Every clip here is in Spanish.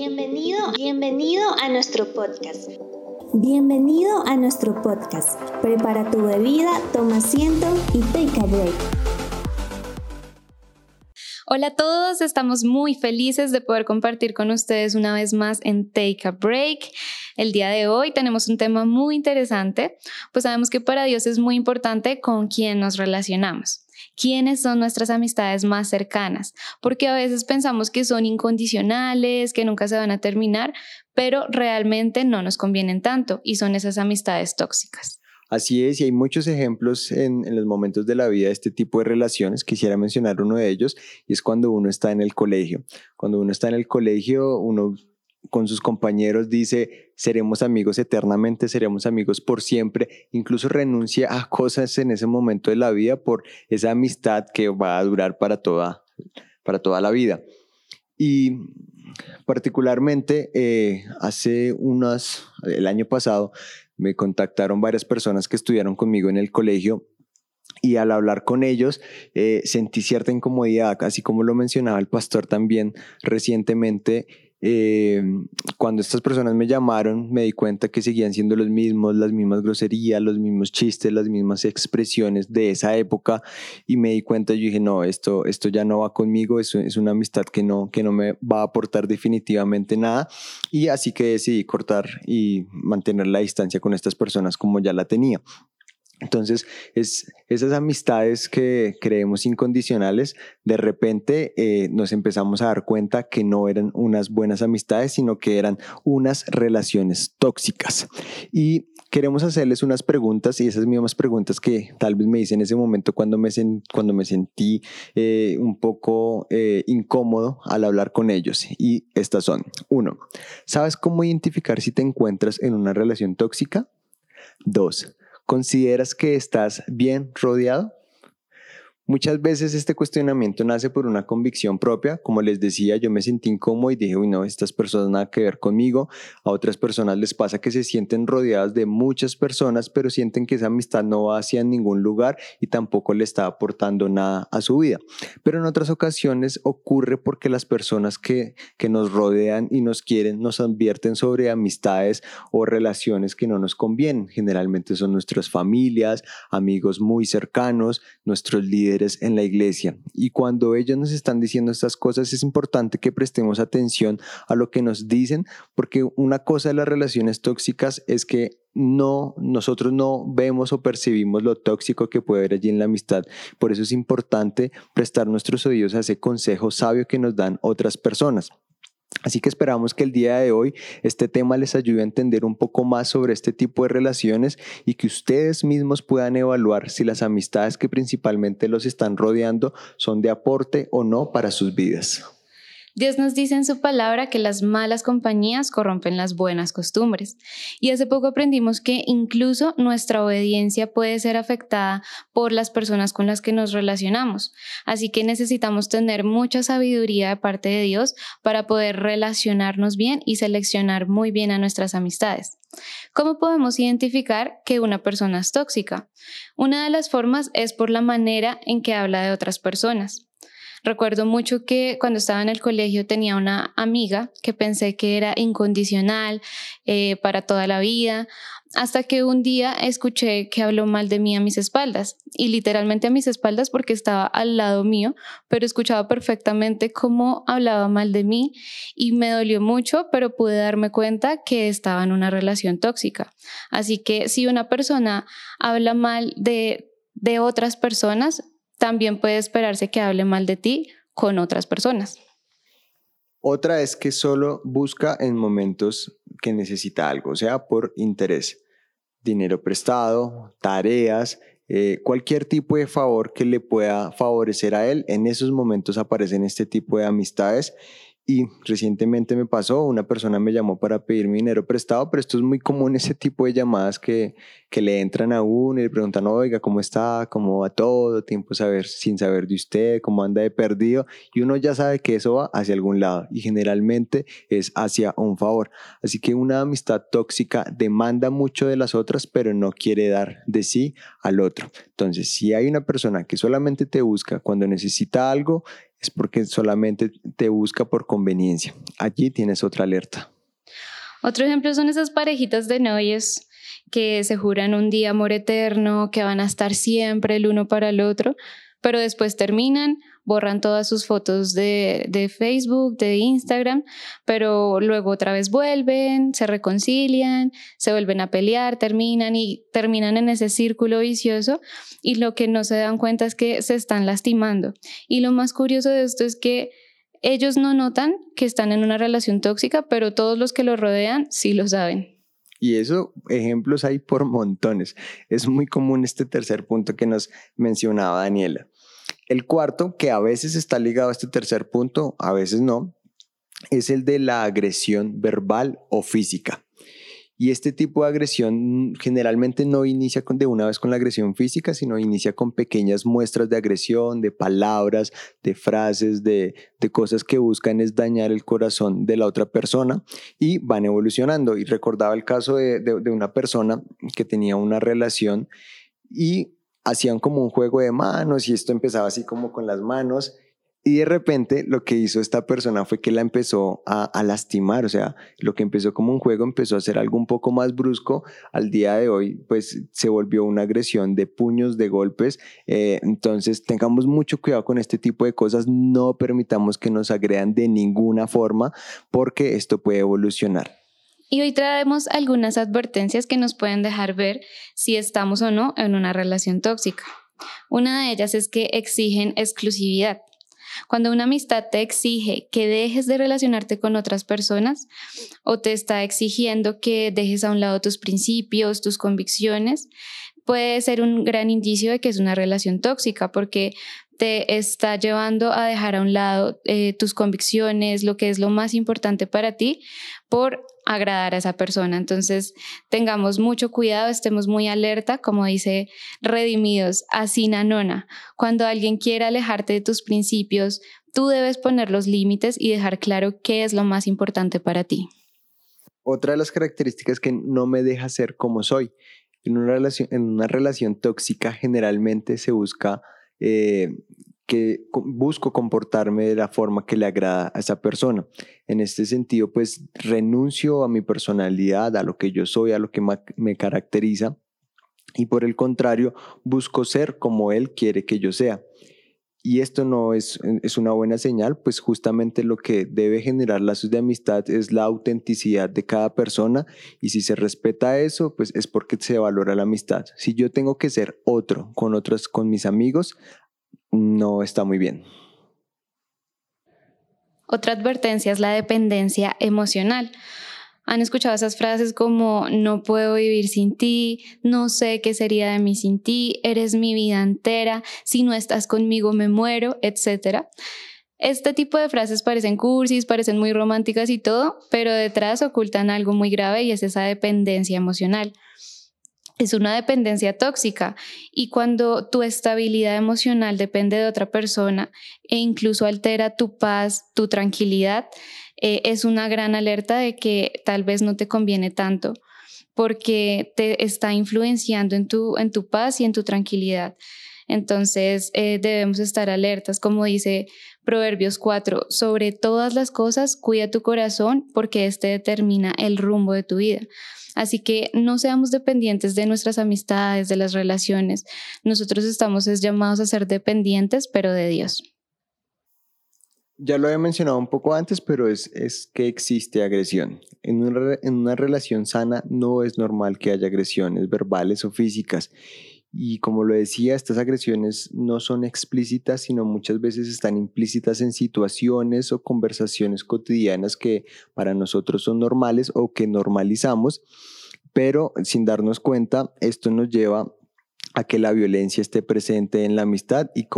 Bienvenido, bienvenido a nuestro podcast. Bienvenido a nuestro podcast. Prepara tu bebida, toma asiento y take a break. Hola a todos, estamos muy felices de poder compartir con ustedes una vez más en Take a Break. El día de hoy tenemos un tema muy interesante, pues sabemos que para Dios es muy importante con quién nos relacionamos quiénes son nuestras amistades más cercanas, porque a veces pensamos que son incondicionales, que nunca se van a terminar, pero realmente no nos convienen tanto y son esas amistades tóxicas. Así es, y hay muchos ejemplos en, los momentos de la vida de este tipo de relaciones. Quisiera mencionar uno de ellos, y es cuando uno está en el colegio. Cuando uno está en el colegio, uno con sus compañeros dice, seremos amigos eternamente, seremos amigos por siempre, incluso renuncia a cosas en ese momento de la vida por esa amistad que va a durar para toda, para toda la vida. Y particularmente eh, hace unas, el año pasado, me contactaron varias personas que estudiaron conmigo en el colegio y al hablar con ellos eh, sentí cierta incomodidad, así como lo mencionaba el pastor también recientemente eh, cuando estas personas me llamaron, me di cuenta que seguían siendo los mismos, las mismas groserías, los mismos chistes, las mismas expresiones de esa época y me di cuenta, yo dije, no, esto, esto ya no va conmigo, es, es una amistad que no, que no me va a aportar definitivamente nada y así que decidí cortar y mantener la distancia con estas personas como ya la tenía. Entonces, es, esas amistades que creemos incondicionales, de repente eh, nos empezamos a dar cuenta que no eran unas buenas amistades, sino que eran unas relaciones tóxicas. Y queremos hacerles unas preguntas y esas mismas preguntas que tal vez me hice en ese momento cuando me, sentí eh, un poco eh, incómodo al hablar con ellos. Y estas son, uno, ¿sabes cómo identificar si te encuentras en una relación tóxica? Dos, ¿Consideras que estás bien rodeado? Muchas veces este cuestionamiento nace por una convicción propia. Como les decía, yo me sentí incómodo y dije, uy, no, estas personas nada que ver conmigo. A otras personas les pasa que se sienten rodeadas de muchas personas, pero sienten que esa amistad no va hacia ningún lugar y tampoco le está aportando nada a su vida. Pero en otras ocasiones ocurre porque las personas que, que nos rodean y nos quieren nos advierten sobre amistades o relaciones que no nos convienen. Generalmente son nuestras familias, amigos muy cercanos, nuestros líderes en la iglesia. Y cuando ellos nos están diciendo estas cosas, es importante que prestemos atención a lo que nos dicen, porque una cosa de las relaciones tóxicas es que no, nosotros no vemos o percibimos lo tóxico que puede haber allí en la amistad. Por eso es importante prestar nuestros oídos a ese consejo sabio que nos dan otras personas. Así que esperamos que el día de hoy este tema les ayude a entender un poco más sobre este tipo de relaciones y que ustedes mismos puedan evaluar si las amistades que principalmente los están rodeando son de aporte o no para sus vidas. Dios nos dice en su palabra que las malas compañías corrompen las buenas costumbres. Y hace poco aprendimos que incluso nuestra obediencia puede ser afectada por las personas con las que nos relacionamos. Así que necesitamos tener mucha sabiduría de parte de Dios para poder relacionarnos bien y seleccionar muy bien a nuestras amistades. ¿Cómo podemos identificar que una persona es tóxica? Una de las formas es por la manera en que habla de otras personas. Recuerdo mucho que cuando estaba en el colegio tenía una amiga que pensé que era incondicional eh, para toda la vida, hasta que un día escuché que habló mal de mí a mis espaldas, y literalmente a mis espaldas porque estaba al lado mío, pero escuchaba perfectamente cómo hablaba mal de mí y me dolió mucho, pero pude darme cuenta que estaba en una relación tóxica. Así que si una persona habla mal de, de otras personas, también puede esperarse que hable mal de ti con otras personas. Otra es que solo busca en momentos que necesita algo, sea, por interés. Dinero prestado, tareas, eh, cualquier tipo de favor que le pueda favorecer a él. En esos momentos aparecen este tipo de amistades y recientemente me pasó, una persona me llamó para pedirme dinero prestado, pero esto es muy común, ese tipo de llamadas que, que le entran a uno y le preguntan, oiga, ¿cómo está? ¿Cómo va todo? Tiempo saber, sin saber de usted, cómo anda de perdido. Y uno ya sabe que eso va hacia algún lado y generalmente es hacia un favor. Así que una amistad tóxica demanda mucho de las otras, pero no quiere dar de sí al otro. Entonces, si hay una persona que solamente te busca cuando necesita algo, es porque solamente te busca por conveniencia. Allí tienes otra alerta. Otro ejemplo son esas parejitas de novios que se juran un día amor eterno, que van a estar siempre el uno para el otro, pero después terminan, borran todas sus fotos de, de, Facebook, de Instagram, pero luego otra vez vuelven, se reconcilian, se vuelven a pelear, terminan y terminan en ese círculo vicioso y lo que no se dan cuenta es que se están lastimando. Y lo más curioso de esto es que ellos no notan que están en una relación tóxica, pero todos los que los rodean sí lo saben. Y eso, ejemplos hay por montones. Es muy común este tercer punto que nos mencionaba Daniela. El cuarto, que a veces está ligado a este tercer punto, a veces no, es el de la agresión verbal o física. Y este tipo de agresión generalmente no inicia de una vez con la agresión física, sino inicia con pequeñas muestras de agresión, de palabras, de frases, de, cosas que buscan es dañar el corazón de la otra persona y van evolucionando. Y recordaba el caso de, de una persona que tenía una relación y hacían como un juego de manos y esto empezaba así como con las manos y de repente lo que hizo esta persona fue que la empezó a, lastimar, o sea, lo que empezó como un juego empezó a ser algo un poco más brusco. Al día de hoy, pues se volvió una agresión de puños, de golpes. Eh, entonces, tengamos mucho cuidado con este tipo de cosas. No permitamos que nos agredan de ninguna forma porque esto puede evolucionar. Y hoy traemos algunas advertencias que nos pueden dejar ver si estamos o no en una relación tóxica. Una de ellas es que exigen exclusividad. Cuando una amistad te exige que dejes de relacionarte con otras personas o te está exigiendo que dejes a un lado tus principios, tus convicciones, puede ser un gran indicio de que es una relación tóxica porque te está llevando a dejar a un lado eh, tus convicciones, lo que es lo más importante para ti, por agradar a esa persona. Entonces, tengamos mucho cuidado, estemos muy alerta, como dice Redimidos, así nona. Cuando alguien quiera alejarte de tus principios, tú debes poner los límites y dejar claro qué es lo más importante para ti. Otra de las características que no me deja ser como soy. En una relación, en una relación tóxica generalmente se busca eh, que busco comportarme de la forma que le agrada a esa persona. En este sentido, pues renuncio a mi personalidad, a lo que yo soy, a lo que me caracteriza y por el contrario, busco ser como él quiere que yo sea. Y esto no es, es una buena señal, pues justamente lo que debe generar lazos de amistad es la autenticidad de cada persona y si se respeta eso, pues es porque se valora la amistad. Si yo tengo que ser otro con otros, con mis amigos, no está muy bien. Otra advertencia es la dependencia emocional. Han escuchado esas frases como no puedo vivir sin ti, no sé qué sería de mí sin ti, eres mi vida entera, si no estás conmigo me muero, etc. Este tipo de frases parecen cursis, parecen muy románticas y todo, pero detrás ocultan algo muy grave y es esa dependencia emocional es una dependencia tóxica y cuando tu estabilidad emocional depende de otra persona e incluso altera tu paz, tu tranquilidad, eh, es una gran alerta de que tal vez no te conviene tanto porque te está influenciando en tu, en tu paz y en tu tranquilidad. Entonces eh, debemos estar alertas, como dice Proverbios 4, sobre todas las cosas cuida tu corazón porque éste determina el rumbo de tu vida. Así que no seamos dependientes de nuestras amistades, de las relaciones. Nosotros estamos llamados a ser dependientes, pero de Dios. Ya lo había mencionado un poco antes, pero es, es que existe agresión. En una, en una relación sana no es normal que haya agresiones verbales o físicas. Y como lo decía, estas agresiones no son explícitas, sino muchas veces están implícitas en situaciones o conversaciones cotidianas que para nosotros son normales o que normalizamos, pero sin darnos cuenta, esto nos lleva a que la violencia esté presente en la amistad y,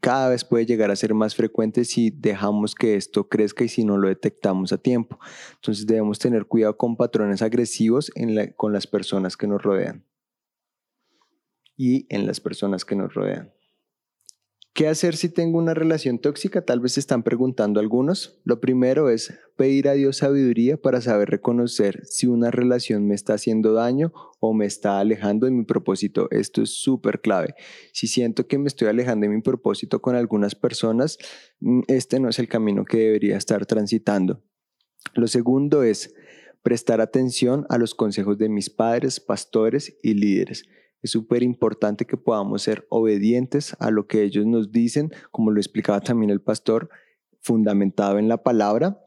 cada vez puede llegar a ser más frecuente si dejamos que esto crezca y si no lo detectamos a tiempo. Entonces debemos tener cuidado con patrones agresivos con las personas que nos rodean y en las personas que nos rodean. ¿Qué hacer si tengo una relación tóxica? Tal vez se están preguntando algunos. Lo primero es pedir a Dios sabiduría para saber reconocer si una relación me está haciendo daño o me está alejando de mi propósito. Esto es súper clave. Si siento que me estoy alejando de mi propósito con algunas personas, mm, este no es el camino que debería estar transitando. Lo segundo es prestar atención a los consejos de mis padres, pastores y líderes. Es súper importante que podamos ser obedientes a lo que ellos nos dicen, como lo explicaba también el pastor, fundamentado en la palabra,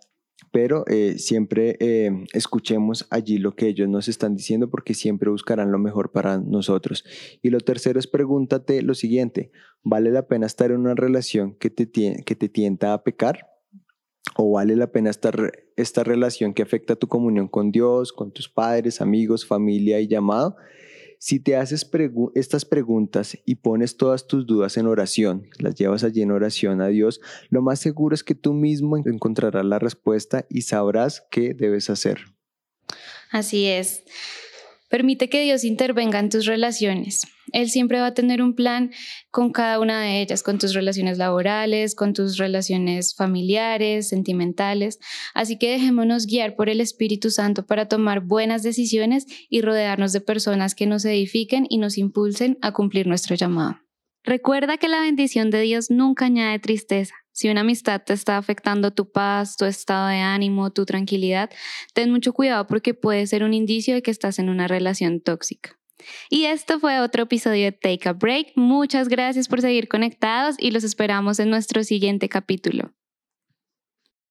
pero eh, siempre eh, escuchemos allí lo que ellos nos están diciendo porque siempre buscarán lo mejor para nosotros. Y lo tercero es pregúntate lo siguiente, ¿vale la pena estar en una relación que te, que te tienta a pecar? ¿O vale la pena estar esta relación que afecta tu comunión con Dios, con tus padres, amigos, familia y llamado? Si te haces estas preguntas y pones todas tus dudas en oración, las llevas allí en oración a Dios, lo más seguro es que tú mismo encontrarás la respuesta y sabrás qué debes hacer. Así es. Permite que Dios intervenga en tus relaciones. Él siempre va a tener un plan con cada una de ellas, con tus relaciones laborales, con tus relaciones familiares, sentimentales. Así que dejémonos guiar por el Espíritu Santo para tomar buenas decisiones y rodearnos de personas que nos edifiquen y nos impulsen a cumplir nuestro llamado. Recuerda que la bendición de Dios nunca añade tristeza. Si una amistad te está afectando tu paz, tu estado de ánimo, tu tranquilidad, ten mucho cuidado porque puede ser un indicio de que estás en una relación tóxica. Y esto fue otro episodio de Take a Break. Muchas gracias por seguir conectados y los esperamos en nuestro siguiente capítulo.